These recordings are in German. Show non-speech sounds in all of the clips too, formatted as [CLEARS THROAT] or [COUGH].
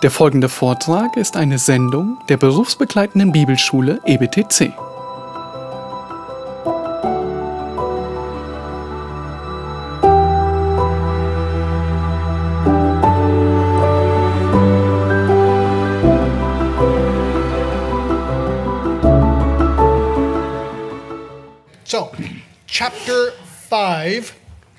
Der folgende Vortrag ist eine Sendung der berufsbegleitenden Bibelschule EBTC. So, chapter 5,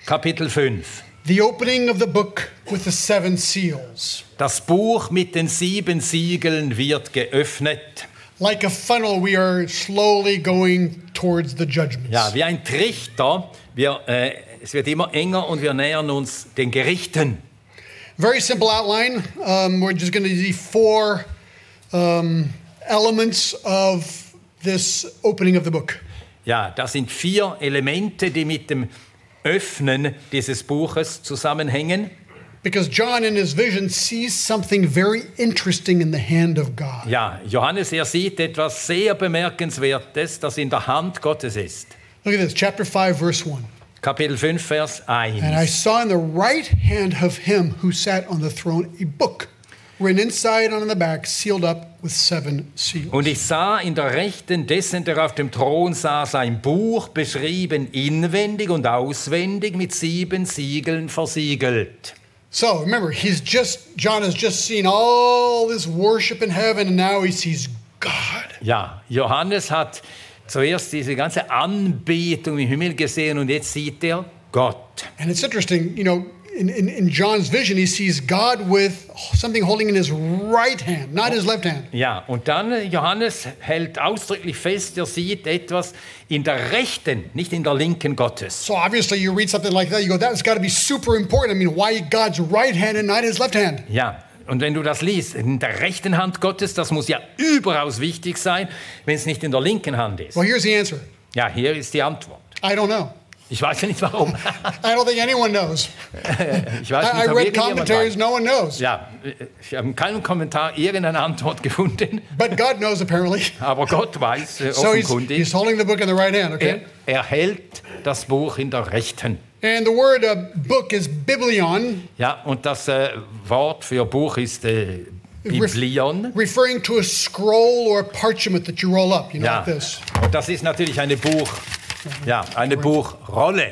Kapitel 5. the opening of the book with the seven seals. Das Buch mit den sieben Siegeln wird geöffnet. Like a funnel, we are slowly going towards the judgments. Ja, wie ein Trichter. Wir, äh, es wird immer enger und wir nähern uns den Gerichten. Very simple outline. Um, we're just going to see four um, elements of this opening of the book. Ja, das sind vier Elemente, die mit dem Öffnen dieses Buches zusammenhängen. Because John, in his vision, sees something very interesting in the hand of God. Ja, Johannes, er sieht etwas sehr Bemerkenswertes, das in der Hand Gottes ist. Look at this, chapter 5, verse 1. Kapitel 5, Vers And I 1. saw in the right hand of him who sat on the throne a book, written inside and on the back, sealed up with seven seals. Und ich sah in der Rechten dessen, der auf dem Thron saß, ein Buch beschrieben inwendig und auswendig mit sieben Siegeln versiegelt. So remember, he's just John has just seen all this worship in heaven, and now he sees God. Ja, Johannes hat zuerst diese ganze Anbetung im Himmel gesehen und jetzt sieht er Gott. And it's interesting, you know, in, in, in John's vision, he sees God with something holding in his right hand, not his left hand. Ja, und dann äh, Johannes hält ausdrücklich fest, er sieht etwas in der rechten, nicht in der linken Gottes. So obviously, you read something like that, you go, that's got to be super important. I mean, why God's right hand and not his left hand? Ja, und wenn du das liest, in der rechten Hand Gottes, das muss ja überaus wichtig sein, wenn es nicht in der linken Hand ist. Well, here's the answer Ja, hier ist die Antwort. I don't know. Ich weiß ja nicht warum. I don't think anyone knows. [LAUGHS] Ich weiß I, I nicht, ob read commentaries, no one knows. Ja, ich habe in keinem Kommentar irgendeine Antwort gefunden, But God knows apparently. aber Gott weiß äh, [LAUGHS] So he's, offenkundig. he's holding the book in the right hand, Er, okay? er hält das Buch in der rechten. And the word uh, book is biblion, Ja, und das äh, Wort für Buch ist äh, Biblion. referring to a scroll or a parchment that you roll up, you know, Ja, like this. und das ist natürlich eine Buch, ja, eine Buchrolle.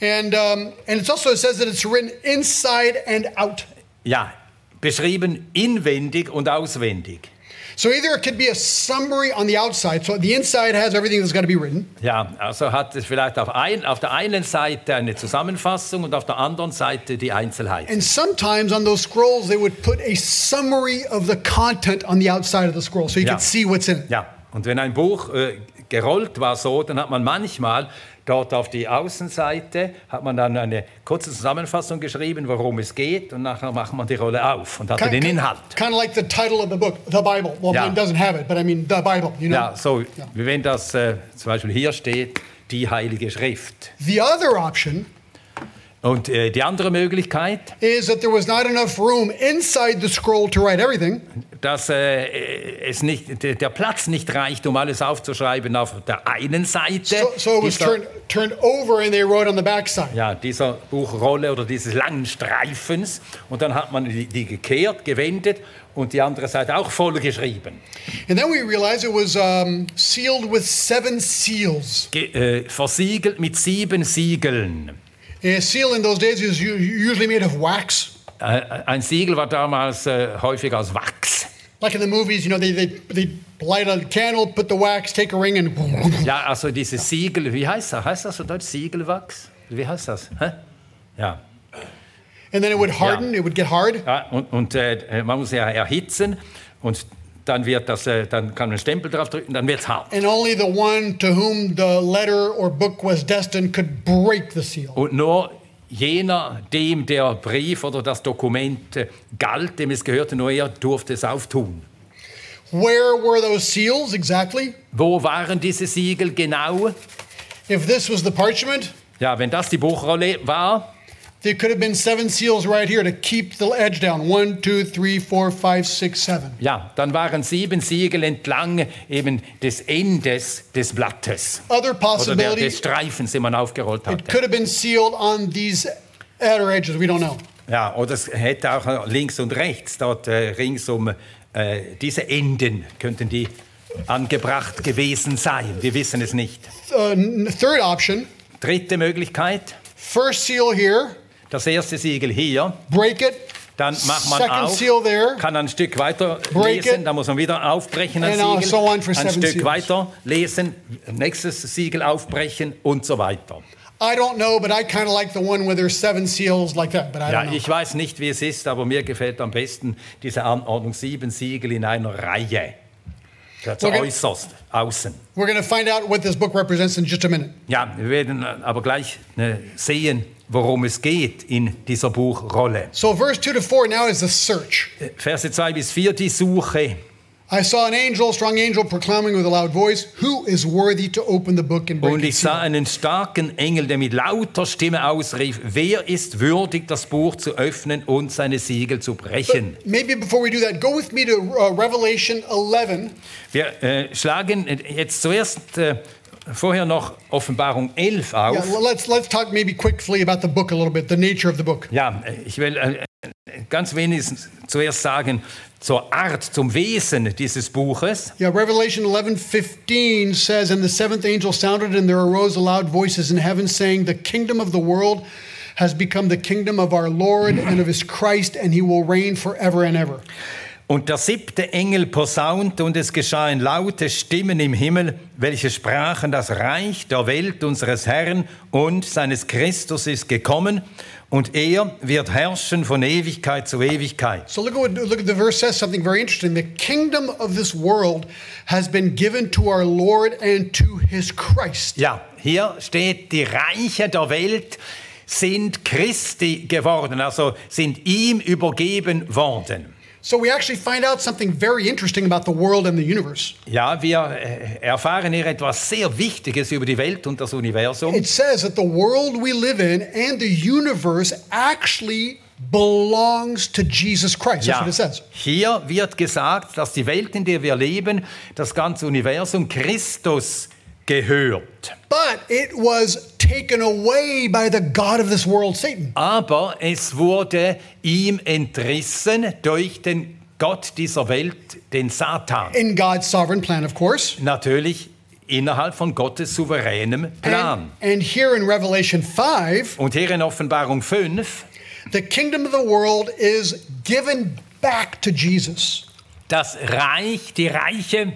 And um, and it's also it says that it's written inside and out. Ja, beschrieben inwendig und auswendig. So either it could be a summary on the outside, so the inside has everything that's got to be written, Ja, also hat es vielleicht auf, ein, auf der einen Seite eine Zusammenfassung und auf der anderen Seite die Einzelheiten. and sometimes on those scrolls they would put a summary of the content on the outside of the scroll, so you Yeah. could see what's in it. Ja, und wenn ein Buch äh, gerollt war so, dann hat man manchmal dort auf die Außenseite hat man dann eine kurze Zusammenfassung geschrieben, worum es geht, und nachher macht man die Rolle auf und hatte den Inhalt. Kind of like the title of the book, the Bible. Well, Yeah. mine doesn't have it, but I mean the Bible. You know. Ja, so wie wenn das äh, zum Beispiel hier steht, die Heilige Schrift. The other option Und äh, die andere Möglichkeit, is that there was not enough room inside the scroll to write everything, dass äh, es nicht, der Platz nicht reicht, um alles aufzuschreiben auf der einen Seite. so, so it was dieser, turned turned over, and they wrote on the backside. ja, dieser Buchrolle oder dieses langen Streifens. Und dann hat man die, die gekehrt, gewendet und die andere Seite auch voll geschrieben. And then we realized it was um, sealed with seven seals. Ge äh, versiegelt mit sieben Siegeln. A seal in those days is u- usually made of wax. Äh, ein Siegel war damals äh, häufig aus Wachs. Like in the movies, you know, they, they, they light a candle, put the wax, take a ring, and Ja, also dieses Siegel, wie heißt das? Heißt das so Deutsch Siegelwachs? Wie heißt das? Hä? Ja. and then it would harden, it would get hard. ja und und äh, man muss ja erhitzen und dann wird das, äh, dann kann man einen Stempel drauf drücken, dann wird es hart. And only the one to whom the letter or book was destined could break the seal. Und nur jener, dem der Brief oder das Dokument äh, galt, dem es gehörte, nur er durfte es auftun. Where were those seals exactly? Wo waren diese Siegel genau? If this was the parchment, Ja, wenn das die Buchrolle war, there could have been seven seals right here to keep the edge down. One, two, three, four, five, six, seven. ja, dann waren sieben Siegel entlang eben des Endes des Blattes Other oder der, possibility, des Streifens, den man aufgerollt it hatte. could have been sealed on these outer edges. We don't know. Ja, oder es hätte auch links und rechts, dort äh, rings um äh, diese Enden könnten die angebracht gewesen sein. Wir wissen es nicht. Uh, third option Dritte Möglichkeit, first seal here, das erste Siegel hier, break it, dann macht man second auf, seal there, kann ein Stück weiter Break lesen, it. dann muss man wieder aufbrechen ein Siegel, so ein Stück seals. weiter lesen, nächstes Siegel aufbrechen und so weiter. I don't know, but I kind of like the one where there's seven seals like that, but I Ja, don't know. ich weiß nicht, wie es ist, aber mir gefällt am besten diese Anordnung sieben Siegel in einer Reihe. Das Okay. äußerst außen. We're going to find out what this book represents in just a minute. Ja, wir werden äh, aber gleich äh, sehen, worum es geht in dieser Buchrolle. So, verse 2 to 4 now is the search. Verse 2 bis 4, die Suche. I saw an angel, a strong angel, proclaiming with a loud voice, Who is worthy to open the book and break Und ich sah einen starken Engel, der mit lauter Stimme ausrief, wer ist würdig, das Buch zu öffnen und seine Siegel zu brechen? Maybe before we do that, go with me to uh, Revelation 11. Wir äh, schlagen jetzt zuerst äh, vorher noch Offenbarung 11 Yeah, auf. l- let's, let's talk maybe quickly about the book a little bit, the nature of the book. Ja, äh, ich will äh, ganz wenigstens zuerst sagen, zur Art, zum Wesen dieses Buches. Yeah, Revelation 11 15 says, And the seventh angel sounded, and there arose loud voices in heaven saying, The kingdom of the world has become the kingdom of our Lord and of his Christ, and he will reign forever and ever. Und der siebte Engel posaunte, und es geschahen laute Stimmen im Himmel, welche sprachen, das Reich der Welt unseres Herrn und seines Christus ist gekommen, und er wird herrschen von Ewigkeit zu Ewigkeit. So look at what look at the verse says something very interesting. The kingdom of this world has been given to our Lord and to his Christ. Ja, hier steht, die Reiche der Welt sind Christi geworden, also sind ihm übergeben worden. So we actually find out something very interesting about the world and the universe. Ja, wir äh, erfahren hier etwas sehr Wichtiges über die Welt und das Universum. It says that the world we live in and the universe actually belongs to Jesus Christ. That's Ja, what it says. hier wird gesagt, dass die Welt, in der wir leben, das ganze Universum Christus gehört. But it was taken away by the God of this world, Satan. Aber es wurde ihm entrissen durch den Gott dieser Welt, den Satan. In God's sovereign plan, of course. Natürlich innerhalb von Gottes souveränem Plan. And, and here in Revelation 5, Und hier in Offenbarung 5, the kingdom of the world is given back to Jesus. das Reich, die Reiche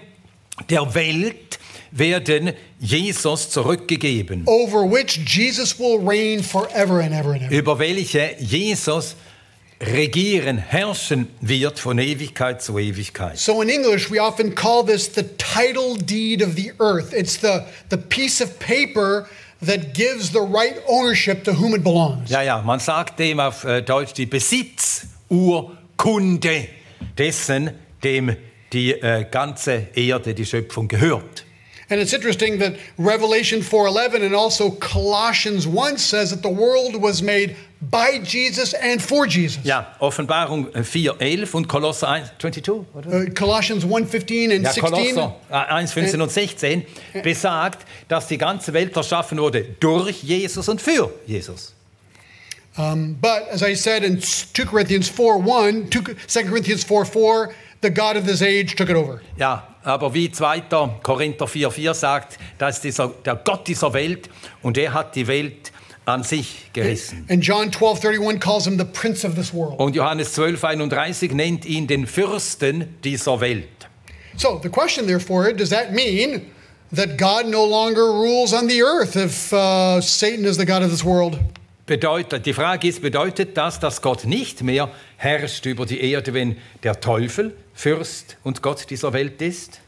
der Welt werden Jesus zurückgegeben, over which Jesus will reign forever and ever and ever. über welche Jesus regieren, herrschen wird von Ewigkeit zu Ewigkeit. So in English, we often call this the title deed of the earth. It's the, the piece of paper that gives the right ownership to whom it belongs. Ja, ja, man sagt dem auf äh, Deutsch die Besitzurkunde dessen, dem die äh, ganze Erde, die Schöpfung gehört. And it's interesting that Revelation 4:11 and also Colossians 1 says that the world was made by Jesus and for Jesus. Ja, Offenbarung äh, 4, 11 und Kolosser 1, 22, oder? Uh, Colossians 1:15 and Ja, 16 Kolosser äh, 1, 15 und 16 besagt, dass die ganze Welt erschaffen wurde durch Jesus und für Jesus. Um, but as I said in 2 Corinthians 4:1, 2, 2 Corinthians 4 4, the God of this age took it over. Ja, aber wie 2. Korinther 4, 4 sagt, da ist dieser, der Gott dieser Welt und er hat die Welt an sich gerissen. And John 12 31 calls him the prince of this world. Und Johannes 12, 31 nennt ihn den Fürsten dieser Welt. So the question, therefore, does that mean that God no longer rules on the earth if uh, Satan is the God of this world? Bedeutet, die Frage ist, bedeutet das, dass Gott nicht mehr herrscht über die Erde, wenn der Teufel Fürst und Gott dieser Welt ist?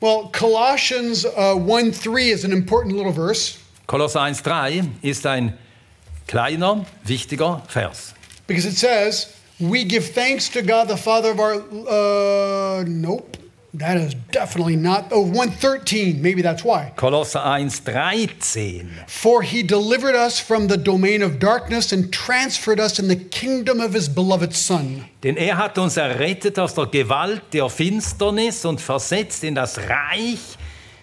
Well, Colossians uh, 1 3 is an important little verse Kolosser 1,3 ist ein kleiner, wichtiger Vers. because it says, We give thanks to God the Father of our. Uh, nope. That is definitely not. Oh, 113. Maybe that's why. Kolosser 1,13. For he delivered us from the domain of darkness and transferred us in the kingdom of his beloved Son. Denn er hat uns errettet aus der Gewalt der Finsternis und versetzt in das Reich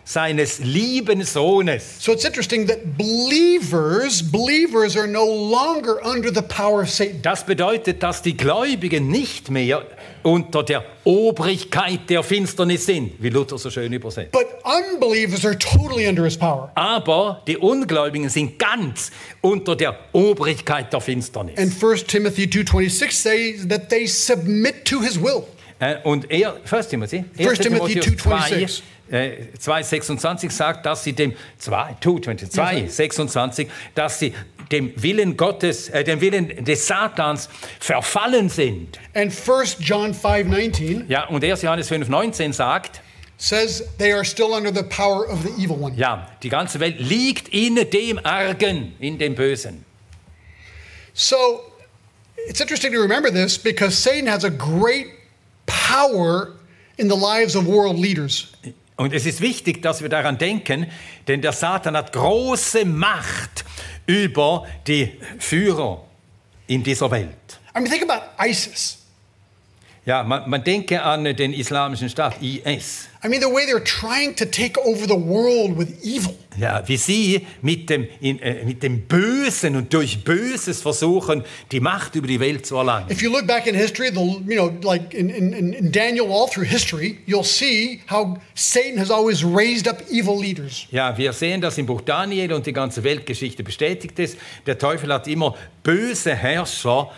seines lieben Sohnes. So it's interesting that believers, believers are no longer under the power of Satan. Das bedeutet, dass die Gläubigen nicht mehr unter der Obrigkeit der Finsternis sind, wie Luther so schön übersetzt. But unbelievers are totally under his power. Aber die Ungläubigen sind ganz unter der Obrigkeit der Finsternis. And 1 Timothy 2:26 says that they submit to his will. Äh, Und er, 1. Timothy, 1. Timothy 2,26 äh, 2,26 sagt, dass sie dem 2, 2, 26, dass sie dem Willen Gottes, äh, dem Willen des Satans verfallen sind. And 1 John 5:19 Ja, und 1. Johannes 5,19 sagt, says they are still under the power of the evil one. ja, die ganze Welt liegt in dem Argen, in dem Bösen. So it's interesting to remember this because Satan has a great power in the lives of world leaders. Und es ist wichtig, dass wir daran denken, denn der Satan hat große Macht über die Führer in dieser Welt. I mean, think about ISIS. Ja, man, man denke an den islamischen Staat, IS. I mean, the way they're trying to take over the world with evil. Ja, wie sie mit dem, in, äh, mit dem Bösen und durch Böses versuchen, die Macht über die Welt zu erlangen. If you look back in history, the, you know, like in, in, in Daniel, all through history, you'll see how Satan has always raised up evil leaders. Ja, wir sehen das im Buch Daniel und die ganze Weltgeschichte bestätigt es. Der Teufel hat immer böse Herrscher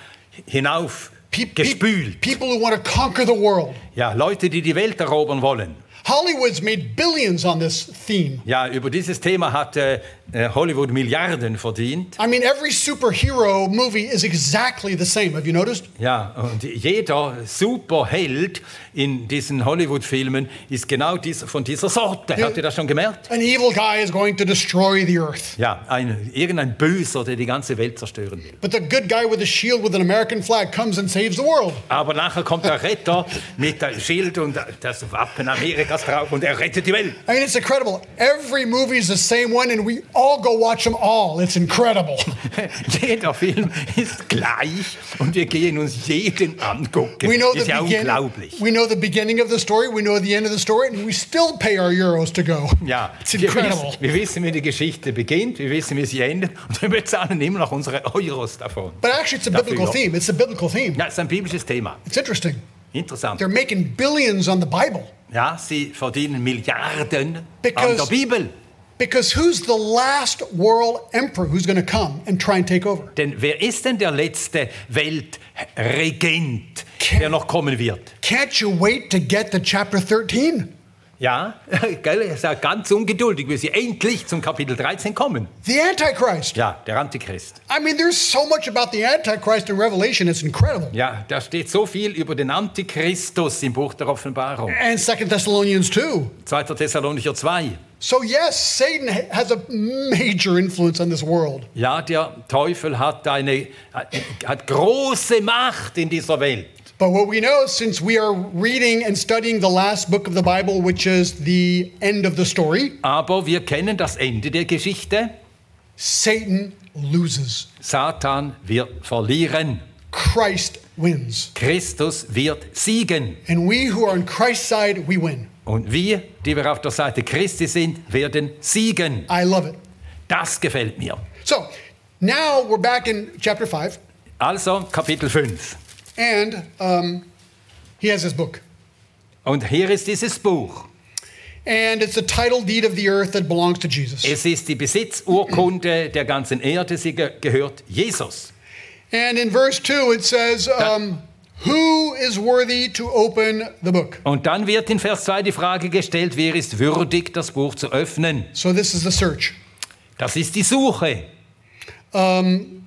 hinauf Gespült. people who want to conquer the world. Ja, Leute, die die Welt erobern wollen. Hollywood's made billions on this theme. Ja, über dieses Thema hat äh, Hollywood Milliarden verdient. I mean, every superhero movie is exactly the same. Have you noticed? Ja, und jeder Superheld in diesen Hollywood-Filmen ist genau dies, von dieser Sorte. Habt ihr das schon gemerkt? An evil guy is going to destroy the earth. Ja, ein, irgendein Böser, der die ganze Welt zerstören will. But the good guy with a shield with an American flag comes and saves the world. Aber nachher kommt der Retter mit dem Schild und das Wappen Amerikas drauf und er rettet die Welt. I mean, it's incredible. Every movie is the same one, and we all go watch them all. It's incredible. [LAUGHS] Jeder Film ist gleich und wir gehen uns jeden angucken. We know the ist ja unglaublich. We know the beginning of the story. We know the end of the story, and we still pay our euros to go. Ja, It's wir incredible. wissen, wir wissen, wie die Geschichte beginnt, wir wissen, wie sie endet und wir bezahlen immer noch unsere Euros davon. But actually, it's a Dafür. biblical theme. It's a biblical theme. Ja, es ist ein biblisches Thema. It's interesting. Interessant. They're making billions on the Bible Ja, sie verdienen Milliarden an Because- der Bibel. Because who's the last world emperor who's going to come and try and take over? Denn wer ist denn der letzte Weltregent, der noch kommen wird? Can't you wait to get to chapter 13? Ja, [LAUGHS] gell, er ist ja ganz ungeduldig, bis sie endlich zum Kapitel 13 kommen. The Antichrist. Ja, der Antichrist. I mean, there's so much about the Antichrist in Revelation, it's incredible. Ja, da steht so viel über den Antichristus im Buch der Offenbarung. And Second Thessalonians 2. 2. Thessalonicher 2. So, yes, Satan ha- has a major influence on this world. Ja, der Teufel hat eine hat große Macht in dieser Welt. But what we know, since we are reading and studying the last book of the Bible, which is the end of the story, Aber wir kennen das Ende der Geschichte. Satan loses. Satan wird verlieren. Christ wins. Christus wird siegen. And we who are on Christ's side, we win. Und wir, die wir auf der Seite Christi sind, werden siegen. I love it. Das gefällt mir. So, now we're back in chapter 5, Also Kapitel 5. and um, he has his book. Und hier ist dieses Buch. And it's the title deed of the earth that belongs to Jesus. Es ist die Besitzurkunde der ganzen Erde. Sie ge gehört Jesus. And in verse 2, it says, um, Who is worthy to open the book? Und dann wird in Vers 2 die Frage gestellt, wer ist würdig, das Buch zu öffnen? So this is the search. Das ist die Suche. We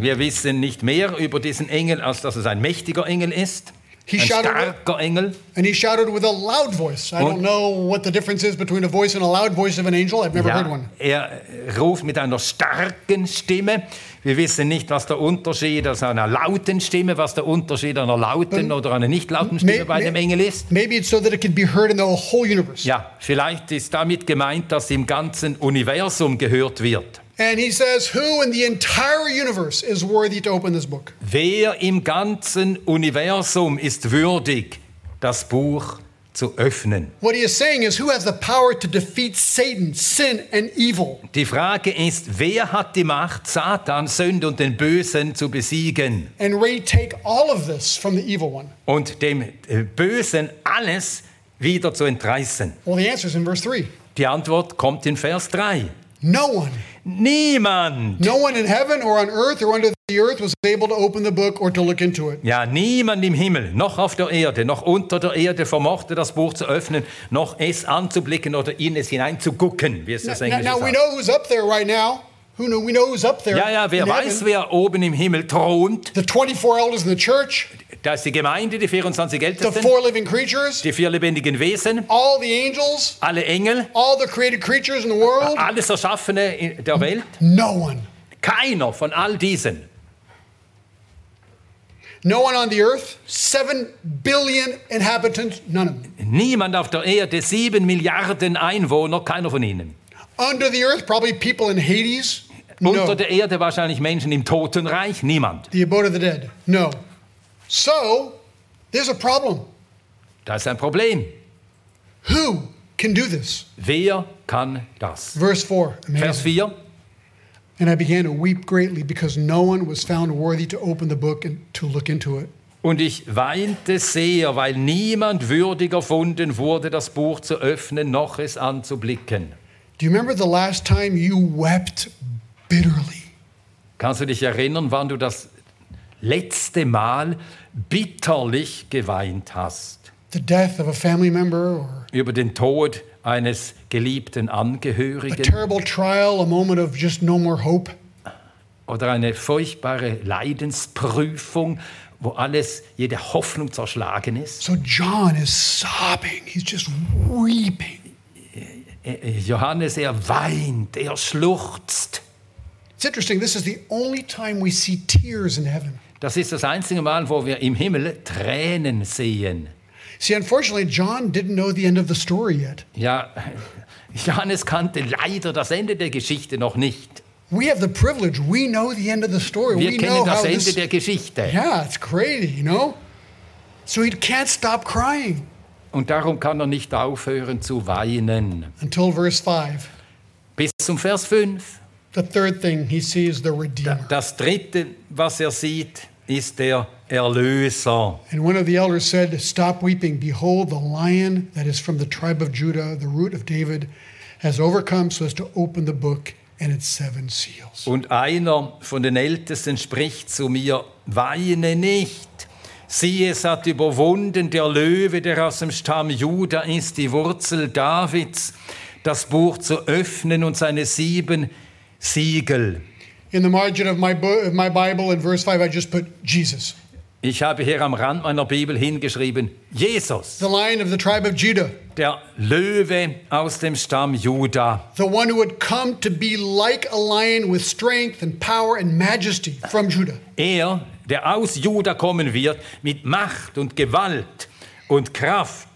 Wir wissen nicht mehr über diesen Engel, als dass es ein mächtiger Engel ist. He Ein shouted- starker Engel. And he shouted with a loud voice. I don't know what the difference is between a voice and a loud voice of an angel. I've never heard Ja, one. er ruft mit einer starken Stimme. Wir wissen nicht, was der Unterschied aus einer lauten Stimme, was der Unterschied einer lauten oder einer nicht lauten Stimme May- bei dem Engel ist. Maybe it's so that it can be heard in the whole universe. Ja, vielleicht ist damit gemeint, dass im ganzen Universum gehört wird. And he says, Who in the entire universe is worthy to open this book? Wer im ganzen Universum ist würdig, das Buch zu öffnen. What he is saying is, who has the power to defeat Satan, sin, and evil? Die Frage ist, wer hat die Macht, Satan, Sünde und den Bösen zu besiegen And retake all of this from the evil one? und dem äh, Bösen alles wieder zu entreißen? Well, the answer is in verse 3. Die Antwort kommt in Vers 3. No one. Niemand, No one in heaven or on earth or under the earth was able to open the book or to look into it. ja, niemand im Himmel, noch auf der Erde, noch unter der Erde vermochte das Buch zu öffnen, noch es anzublicken oder in es hineinzugucken, wie es das Now, Englische now we know who's up there right now. Who know, we know who's up there. Ja, ja, wer weiß, heaven. wer oben im Himmel thront? The 24 elders in the church, Da ist die Gemeinde, die 24 the Ältesten, four living creatures, die vier lebendigen Wesen, all the angels, alle Engel, all the created creatures in the world. alles Erschaffene in der Welt. No one. Keiner von all diesen, No one on the earth, 7 billion inhabitants, none of them. niemand auf der Erde, sieben Milliarden Einwohner, keiner von ihnen. Under the earth, probably people in Hades. Unter No. der Erde wahrscheinlich Menschen im Totenreich, niemand. The abode of the dead. No. So, there's a problem. Da ist ein Problem. Who can do this? Wer kann das? Verse 4. Vers Amazing. 4. And I began to weep greatly because no one was found worthy to open the book and to look into it. Und ich weinte sehr, weil niemand würdig erfunden wurde, das Buch zu öffnen, noch es anzublicken. Do you remember the last time you wept bitterly? Kannst du dich erinnern, wann du das letzte Mal bitterlich geweint hast? The death of a family member or Über den Tod eines geliebten Angehörigen terrible trial, a moment of just no more hope? oder eine furchtbare Leidensprüfung, wo alles, jede Hoffnung zerschlagen ist? So John is sobbing. He's just weeping. Johannes, er weint, er schluchzt. It's interesting. This is the only time we see tears in heaven. Das ist das einzige Mal, wo wir im Himmel Tränen sehen. See, unfortunately, John didn't know the end of the story yet. Ja, [LAUGHS] Johannes kannte leider das Ende der Geschichte noch nicht. We have the privilege. We know the end of the story. Wir we kennen know das Ende this. der Geschichte. Yeah, it's crazy, you know? So he can't stop crying Und darum kann er nicht aufhören zu weinen. until verse 5. Bis zum Vers 5. The third thing he sees the Redeemer. Das dritte, was er sieht, ist der Erlöser. And one of the elders said, Stop weeping. Behold, the lion that is from the tribe of Judah, the root of David, has overcome so as to open the book and its seven seals. Und einer von den Ältesten spricht zu mir, weine nicht. Siehe, es hat überwunden der Löwe, der aus dem Stamm Juda ist, die Wurzel Davids, das Buch zu öffnen und seine sieben Siegel. In the margin of my, of my Bible, in verse 5, I just put Jesus, Ich habe hier am Rand meiner Bibel hingeschrieben, Jesus, the lion of the tribe of Judah, der Löwe aus dem Stamm Juda, the one who would come to be like a lion with strength and power and majesty from Judah. er, der aus Juda kommen wird, mit Macht und Gewalt und Kraft.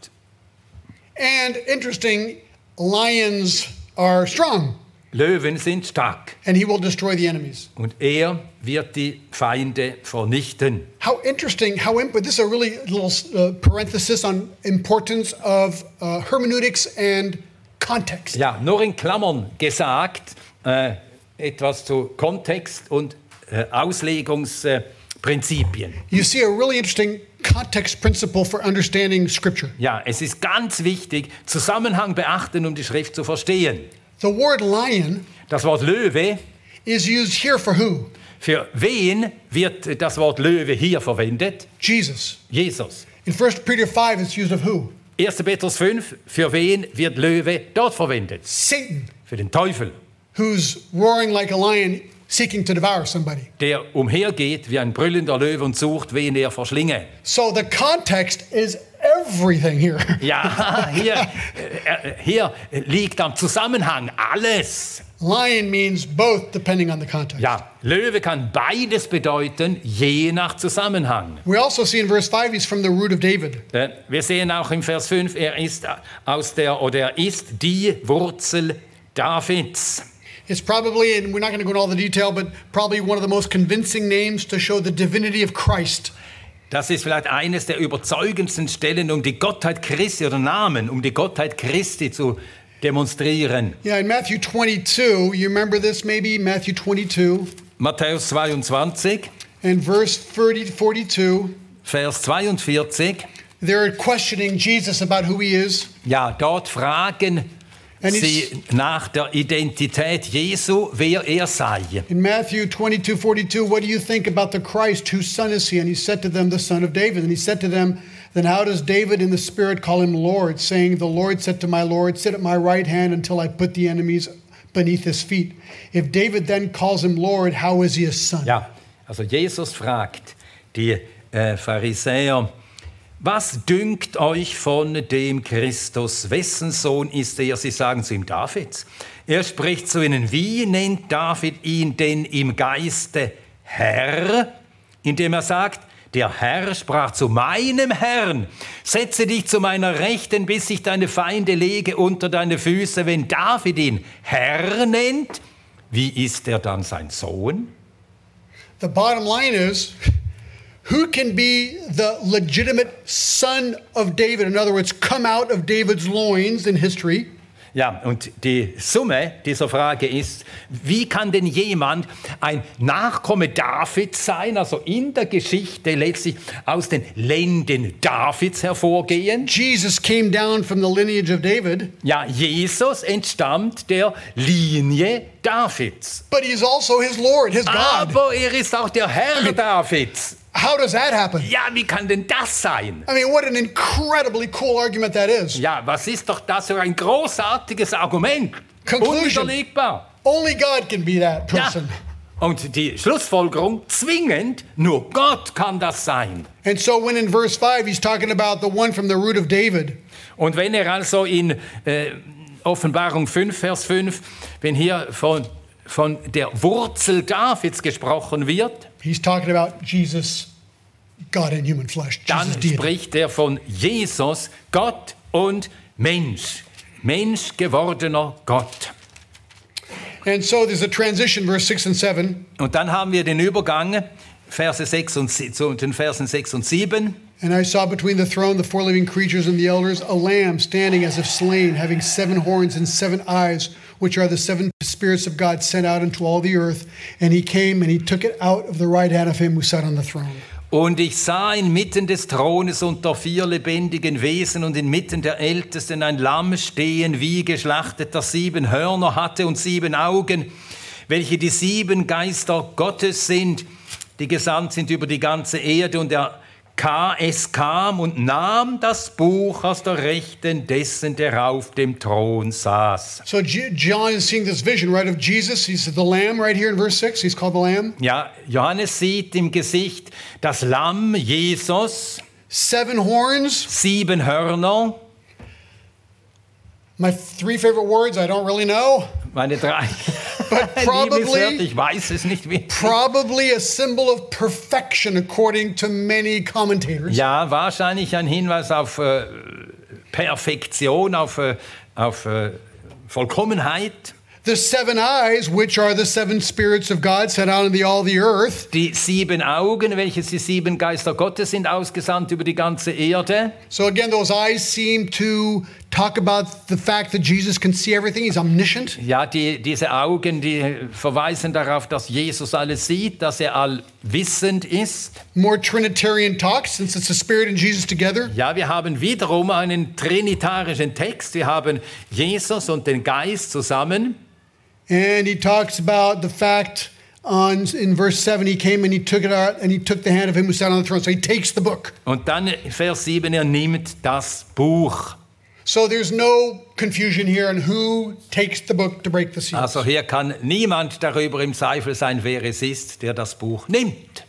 And interesting, lions are strong, Löwen sind stark and he will destroy the enemies. und er wird die Feinde vernichten. How interesting, how imp- this is a really little uh, parenthesis on importance of uh, hermeneutics and context. Ja, nur in Klammern gesagt, äh, etwas zu Kontext und äh, Auslegungsprinzipien. You see a really interesting context principle for understanding scripture. ja, es ist ganz wichtig, Zusammenhang beachten, um die Schrift zu verstehen. The word lion Das Wort Löwe, is used here for who? für wen wird das Wort Löwe hier verwendet? Jesus. Jesus. In 1 Peter 5, it's used of who? 1. Petrus 5, für wen wird Löwe dort verwendet? Satan, Für den Teufel, who's roaring like a lion seeking to devour somebody. der umhergeht wie ein brüllender Löwe und sucht, wen er verschlinge. So the context is everything here. [LAUGHS] Ja, hier, äh, hier liegt am Zusammenhang alles. Lion means both depending on the context. Ja, Löwe kann beides bedeuten, je nach Zusammenhang. We also see in verse 5 he's from the root of David. Äh, Wir sehen auch im Vers 5, er ist aus der oder er ist die Wurzel Davids. It's probably, and we're not going to go into all the detail, but probably one of the most convincing names to show the divinity of Christ. Das ist vielleicht eines der überzeugendsten Stellen, um die Gottheit Christi oder Namen, um die Gottheit Christi zu demonstrieren. Yeah, in Matthew 22, you remember this maybe? Matthew 22 Matthäus 22, and verse 30 42. Vers 42. They're questioning Jesus about who he is. Ja, dort fragen sie nach der Identität Jesu, wer er sei. In Matthew 22 42, what do you think about the Christ? Whose son is he? And he said to them, The son of David. And he said to them, Then how does David in the Spirit call him Lord, saying, The Lord said to my Lord, Sit at my right hand until I put the enemies beneath his feet? If David then calls him Lord, how is he a son? Ja, also Jesus fragt die äh, Pharisäer, was dünkt euch von dem Christus? Wessen Sohn ist er? Sie sagen zu ihm Davids. Er spricht zu ihnen, wie nennt David ihn denn im Geiste Herr? Indem er sagt, der Herr sprach zu meinem Herrn, setze dich zu meiner Rechten, bis ich deine Feinde lege unter deine Füße. Wenn David ihn Herr nennt, wie ist er dann sein Sohn? The bottom line is who can be the legitimate son of David? In other words, come out of David's loins in history. Ja, und die Summe dieser Frage ist, wie kann denn jemand ein Nachkomme Davids sein, also in der Geschichte letztlich aus den Lenden Davids hervorgehen? Jesus came down from the lineage of David, Ja, Jesus entstammt der Linie Davids. but he's also his Lord, his God. Aber er ist auch der Herr [CLEARS THROAT] Davids. How does that happen? Ja, wie kann denn das sein? I mean, what an incredibly cool argument that is. Ja, was ist doch das für ein großartiges Argument? Conclusion. Unwiderlegbar. Only God can be that Ja. person. Und die Schlussfolgerung, zwingend, nur Gott kann das sein. And so, when in verse 5 he's talking about the one from the root of David, Und wenn er also in äh, Offenbarung 5, Vers 5, wenn hier von, von der Wurzel Davids gesprochen wird, he's talking about Jesus, God in human flesh. dann Jesus spricht er von Jesus, Gott und Mensch. Mensch gewordener Gott. And so, there's a transition, verse 6 and 7. Und dann haben wir den Übergang, Verse 6 und, zu den Versen 6 und 7. And I saw between the throne, the four living creatures, and the elders a lamb standing as if slain, having seven horns and seven eyes, which are the seven spirits of God sent out into all the earth. And he came and he took it out of the right hand of him who sat on the throne. Und ich sah inmitten des Thrones unter vier lebendigen Wesen und inmitten der Ältesten ein Lamm stehen, wie geschlachtet, das sieben Hörner hatte und sieben Augen, welche die sieben Geister Gottes sind, die gesandt sind über die ganze Erde. Und er es kam und nahm das Buch aus der Rechten dessen, der auf dem Thron saß. So John is seeing this vision, right, of Jesus. He's the lamb right here in verse 6. He's called the lamb. Ja, Johannes sieht im Gesicht das Lamm Jesus, Seven horns. sieben Hörner. My three favorite words, I don't really know. Meine drei [LAUGHS] probably- ich weiß es nicht wie. Probably a symbol of perfection, according to many commentators. Ja, wahrscheinlich ein Hinweis auf äh, Perfektion, auf, äh, auf äh, Vollkommenheit. The seven eyes, which are the seven spirits of God sent out into all the earth. Die sieben Augen, welche die sieben Geister Gottes sind, ausgesandt über die ganze Erde. So again, those eyes seem to talk about the fact that Jesus can see everything. He's omniscient. Ja, die, diese Augen, die verweisen darauf, dass Jesus alles sieht, dass er allwissend ist. More Trinitarian talk, since it's the Spirit and Jesus together. Ja, wir haben wiederum einen trinitarischen Text. Wir haben Jesus und den Geist zusammen. And he talks about the fact on in verse 7 he came and he took it out and he took the hand of him who sat on the throne. So he takes the book. Und dann Vers 7, er nimmt das Buch. So there's no confusion here on who takes the book to break the seals. Also hier kann niemand darüber im Zweifel sein, wer es ist, der das Buch nimmt.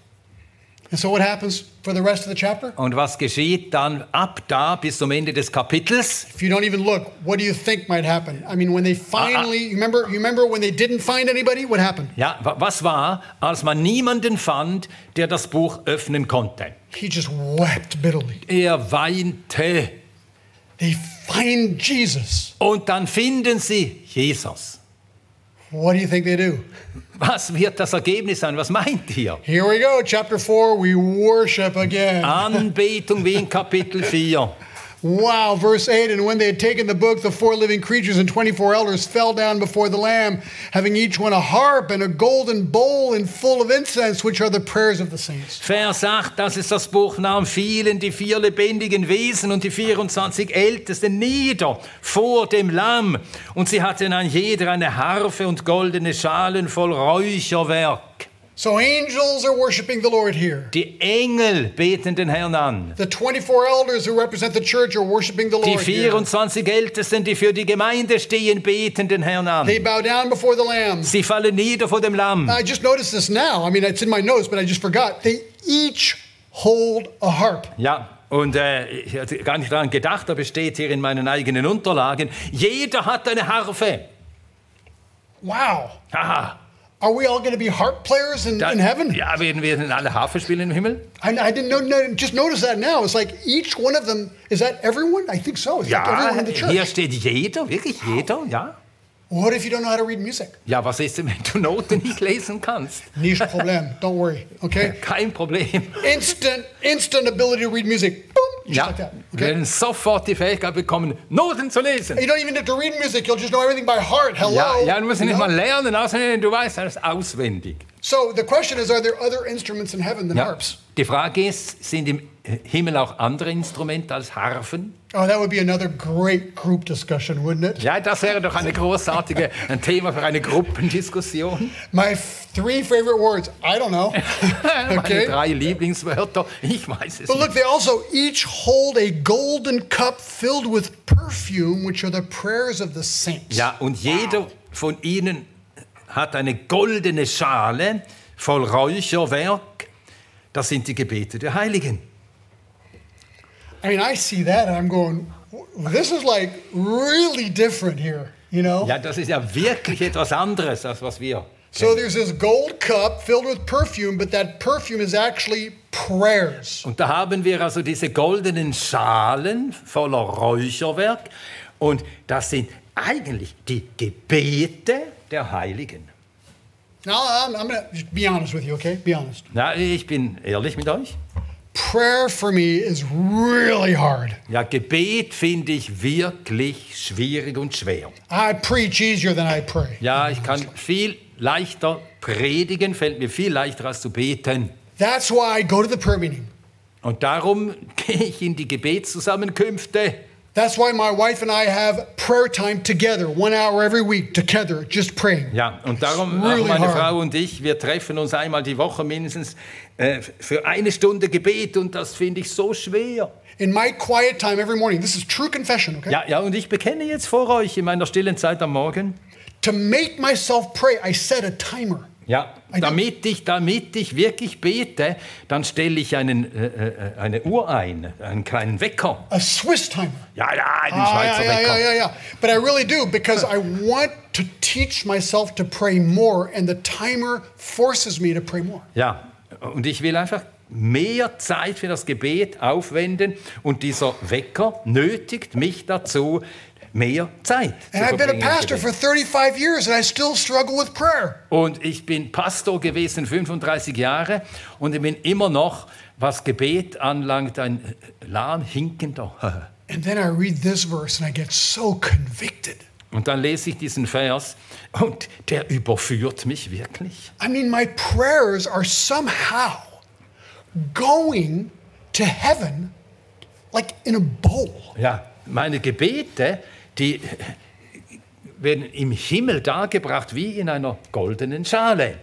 And so what happens for the rest of the chapter? Und was geschieht dann ab da bis zum Ende des Kapitels? If you don't even look, what do you think might happen? I mean, when they finally, you remember, you remember when they didn't find anybody? What happened? Ja, wa- was war, als man niemanden fand, der das Buch öffnen konnte? He just wept bitterly. Er weinte. They find Jesus. Und dann finden sie Jesus. What do you think they do? Was wird das Ergebnis sein? Was meint ihr? Here we go, chapter 4, we worship again. Anbetung wie in Kapitel 4. Wow, verse 8 And when they had taken the book, the four living creatures and 24 elders fell down before the Lamb, having each one a harp and a golden bowl and full of incense, which are the prayers of the saints. Vers 8, dass es das Buch nahm, fielen die vier lebendigen Wesen und die 24 Ältesten nieder vor dem Lamm. Und sie hatten an jeder eine Harfe und goldene Schalen voll Räucherwerk. So angels are worshiping the Lord here. Die Engel beten den Herrn an. The 24 elders who represent the church are worshiping the Die Lord here. 24 Ältesten, die für die Gemeinde stehen, beten den Herrn an. They bow down before the Lamb. Sie fallen nieder vor dem Lamm. I just noticed this now. I mean, it's in my notes, but I just forgot. They each hold a harp. Ja, und äh, ich hatte gar nicht daran gedacht, aber steht hier in meinen eigenen Unterlagen. Jeder hat eine Harfe. Wow. Aha. Are we all going to be harp players in, Da- in heaven? Ja, werden wir denn alle Harfe spielen im Himmel? I, I didn't know, no, just notice that now. It's like each one of them, is that everyone? I think so. It's like Ja, everyone in the church. hier steht jeder, wirklich jeder, ja. What if you don't know how to read music? Ja, was ist denn, wenn du Noten nicht lesen kannst? Niche problem. Don't worry. Okay. [LAUGHS] Kein Problem. Instant, instant ability to read music. Boom. Just Ja, like that. wir Okay. werden sofort die Fähigkeit bekommen, Noten zu lesen. You don't even have to read music. You'll just know everything by heart. Hello. Ja, ja, du musst You nicht mal lernen, außerdem du weißt alles auswendig. So the question is, are there other instruments in heaven than Ja. harps? Die Frage ist, sind im Himmel auch andere Instrumente als Harfen? Oh, that would be another great group discussion, wouldn't it? Ja, das wäre doch eine großartige, ein Thema für eine Gruppendiskussion. My three favorite words. I don't know. [LAUGHS] Meine okay. drei Lieblingswörter, ich weiß es But look, nicht. they also each hold a golden cup filled with perfume, which are the prayers of the saints. Ja, und jeder von ihnen hat eine goldene Schale voll Räucherwerk. Das sind die Gebete der Heiligen. I mean, I see that and I'm going, this is like really different here, you know? Ja, das ist ja wirklich etwas anderes, als was wir. So there's this gold cup filled with perfume, but that perfume is actually prayers. Und da haben wir also diese goldenen Schalen voller Räucherwerk. Und das sind eigentlich die Gebete der Heiligen. Now, I'm, I'm going to be honest with you, okay? Be honest. Na, ich bin ehrlich mit euch. Prayer for me is really hard. Ja, Gebet finde ich wirklich schwierig und schwer. I preach easier than I pray. Ja, ich kann viel leichter predigen, fällt mir viel leichter als zu beten. That's why I go to the prayer meeting. Und darum [LAUGHS] gehe ich in die Gebetszusammenkünfte. That's why my wife and I have prayer time together, one hour every week, together, just praying. Ja, und darum, really auch meine hard. Frau und ich, wir treffen uns einmal die Woche mindestens äh, für eine Stunde Gebet und das finde ich so schwer. In my quiet time every morning, this is true confession, okay? Ja, ja, und ich bekenne jetzt vor euch in meiner stillen Zeit am Morgen, To make myself pray, I set a timer. Ja, damit ich, damit ich wirklich bete, dann stelle ich einen, äh, äh, eine Uhr ein, einen kleinen Wecker. A Swiss timer. Ja, ja, einen Ah, Schweizer yeah, Wecker. yeah, yeah, yeah. But I really do because I want to teach myself to pray more, and the timer forces me to pray more. Ja, und ich will einfach mehr Zeit für das Gebet aufwenden und dieser Wecker nötigt mich dazu, mehr Zeit zu And I've been a verbringen. im pastor Gebet. for 35 years, and I still struggle with prayer. Und ich bin Pastor gewesen 35 Jahre und ich bin immer noch, was Gebet anlangt, ein lahm hinkender. And then I read this verse, and I get so convicted. Und dann lese ich diesen Vers und der überführt mich wirklich. I mean, my prayers are somehow going to heaven like in a bowl. Ja, meine Gebete, die werden im Himmel dargebracht wie in einer goldenen Schale.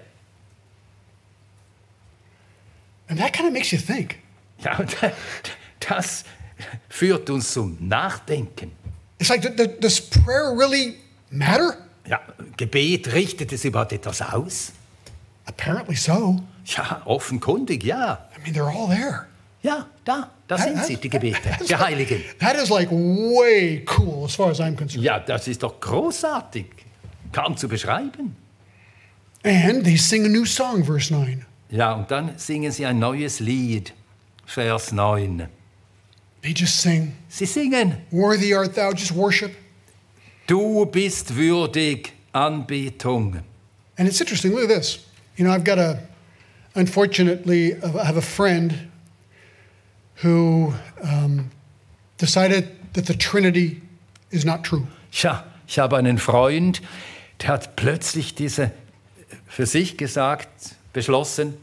And that kind of makes you think. Ja, das führt uns zum Nachdenken. It's like, does prayer really matter? Ja, Gebet richtet es überhaupt etwas aus? Apparently so. Ja, offenkundig, ja. I mean, they're all there. Ja, da, da sind sie, die Gebete der Heiligen. That is like way cool as far as I'm concerned. Ja, das ist doch großartig, kaum zu beschreiben. And they sing a new song, verse 9. Ja, und dann singen sie ein neues Lied, Vers 9. They just sing, Sie singen, Worthy art thou, just worship. du bist würdig, Anbetung. And it's interesting. Look at this. You know, I've got a, unfortunately, I have a friend who um, decided that the Trinity is not true. Tja, ich habe einen Freund, der hat plötzlich diese für sich gesagt, beschlossen,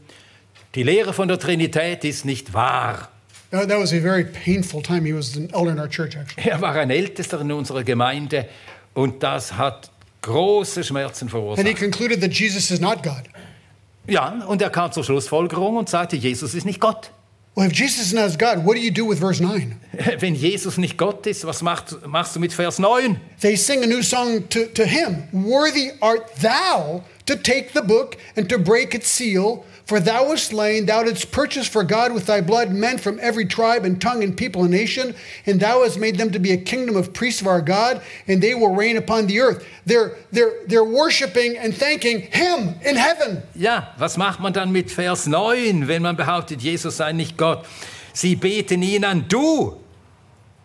die Lehre von der Trinität ist nicht wahr. That, that was a very painful time. He was an elder in our church, actually. Er war ein Ältester in unserer Gemeinde und das hat große Schmerzen And he verursacht. concluded that Jesus is not God. Ja, und er kam zur Schlussfolgerung und sagte, Jesus ist nicht Gott. Well, if Jesus is not God, what do you do with verse 9? [LAUGHS] Wenn Jesus nicht Gott ist, was machst, machst du mit Vers 9? They sing a new song to, to him Worthy art thou to take the book and to break its seal. For thou wast slain, thou didst purchase for God with thy blood men from every tribe and tongue and people and nation, and thou hast made them to be a kingdom of priests of our God, and they will reign upon the earth. They're, they're, they're worshiping and thanking him in heaven. Ja, was macht man dann mit Vers 9, wenn man behauptet, Jesus sei nicht Gott? Sie beten ihn an, du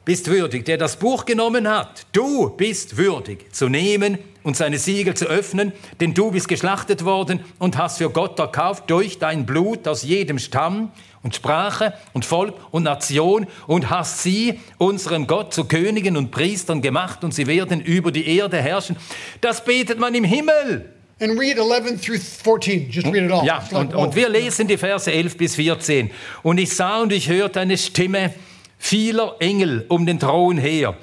bist würdig, der das Buch genommen hat. Du bist würdig zu nehmen und seine Siegel zu öffnen, denn du bist geschlachtet worden und hast für Gott erkauft durch dein Blut aus jedem Stamm und Sprache und Volk und Nation und hast sie unserem Gott zu Königen und Priestern gemacht und sie werden über die Erde herrschen. Das betet man im Himmel. And read 11 through 14. Just read it all. Ja, like, und, oh. und wir lesen die Verse 11 bis 14. Und ich sah und ich hörte eine Stimme vieler Engel um den Thron her.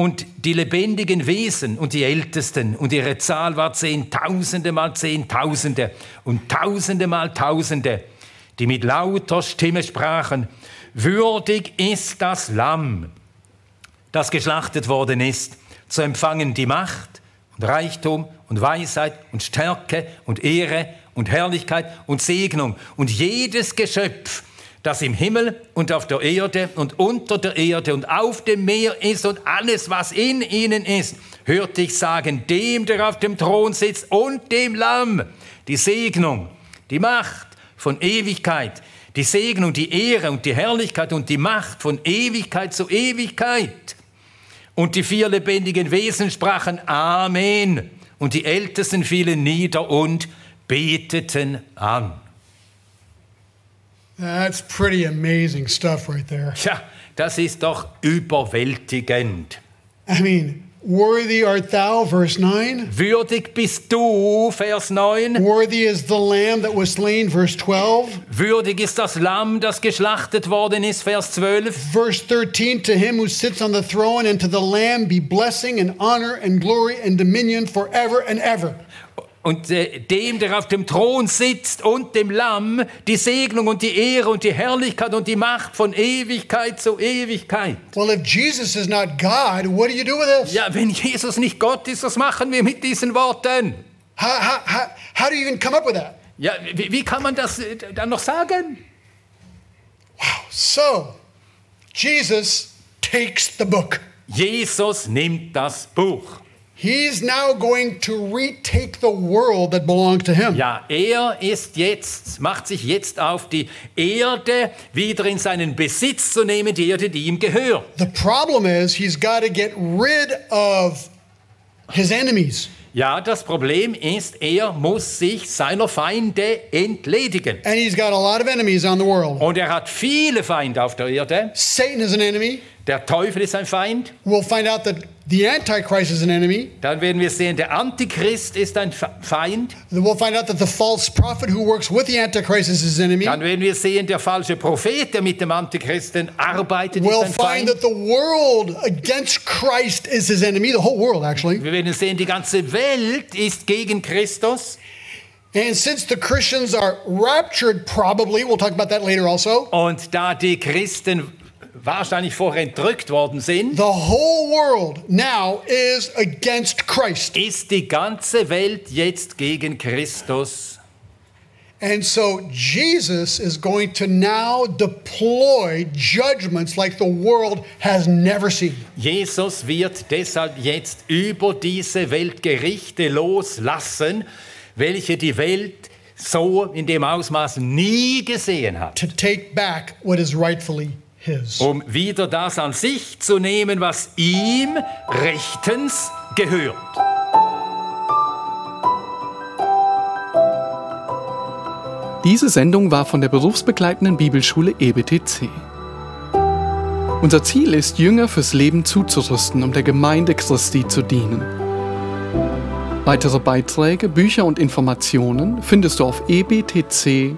Und die lebendigen Wesen und die Ältesten, und ihre Zahl war Zehntausende mal Zehntausende und Tausende mal Tausende, die mit lauter Stimme sprachen, würdig ist das Lamm, das geschlachtet worden ist, zu empfangen die Macht und Reichtum und Weisheit und Stärke und Ehre und Herrlichkeit und Segnung und jedes Geschöpf, das im Himmel und auf der Erde und unter der Erde und auf dem Meer ist und alles, was in ihnen ist, hörte ich sagen, dem, der auf dem Thron sitzt und dem Lamm, die Segnung, die Macht von Ewigkeit, die Segnung, die Ehre und die Herrlichkeit und die Macht von Ewigkeit zu Ewigkeit. Und die vier lebendigen Wesen sprachen Amen. Und die Ältesten fielen nieder und beteten an. That's pretty amazing stuff right there. Ja, das ist doch überwältigend. I mean, worthy art thou, verse 9. Würdig bist du, Vers 9. Worthy is the lamb that was slain, verse 12. Würdig ist das Lamm, das geschlachtet worden ist, Vers 12. Verse 13 To him who sits on the throne and to the lamb be blessing and honor and glory and dominion forever and ever. Und äh, dem, der auf dem Thron sitzt und dem Lamm, die Segnung und die Ehre und die Herrlichkeit und die Macht von Ewigkeit zu Ewigkeit. Well, if Jesus is not God, what do you do with this? Ja, wenn Jesus nicht Gott ist, was machen wir mit diesen Worten? How, how, how, how do you even come up with that? Ja, wie, wie kann man das äh, dann noch sagen? So, Jesus takes the book. Jesus nimmt das Buch. He's now going to retake the world that belonged to him. Ja, er ist jetzt, macht sich jetzt auf, die Erde wieder in seinen Besitz zu nehmen, die Erde, die ihm gehört. The problem is he's got to get rid of his enemies. Ja, das Problem ist, er muss sich seiner Feinde entledigen. And he's got a lot of enemies on the world. Und er hat viele Feinde auf der Erde. Satan is an enemy. Der Teufel ist ein Feind. We'll find out that the Antichrist is an enemy. Dann werden wir sehen, der Antichrist ist ein Fe- Feind. Then we'll find out that the false prophet who works with the Antichrist is his enemy. Dann werden wir sehen, der falsche Prophet, der mit dem Antichristen arbeitet, ist We'll ein find Feind. that the world against Christ is his enemy, the whole world actually. Wir werden sehen, die ganze Welt ist gegen Christus. And since the Christians are raptured, probably, we'll talk about that later also, Und da die Christen wahrscheinlich vorher entrückt worden sind, the whole world now is against Christ. ist die ganze Welt jetzt gegen Christus. And so Jesus is going to now deploy judgments like the world has never seen. Jesus wird deshalb jetzt über diese Welt Gerichte loslassen, welche die Welt so in dem Ausmaß nie gesehen hat, to take back what is rightfully um wieder das an sich zu nehmen, was ihm rechtens gehört. Diese Sendung war von der berufsbegleitenden Bibelschule EBTC. Unser Ziel ist, Jünger fürs Leben zuzurüsten, um der Gemeinde Christi zu dienen. Weitere Beiträge, Bücher und Informationen findest du auf ebtc.org.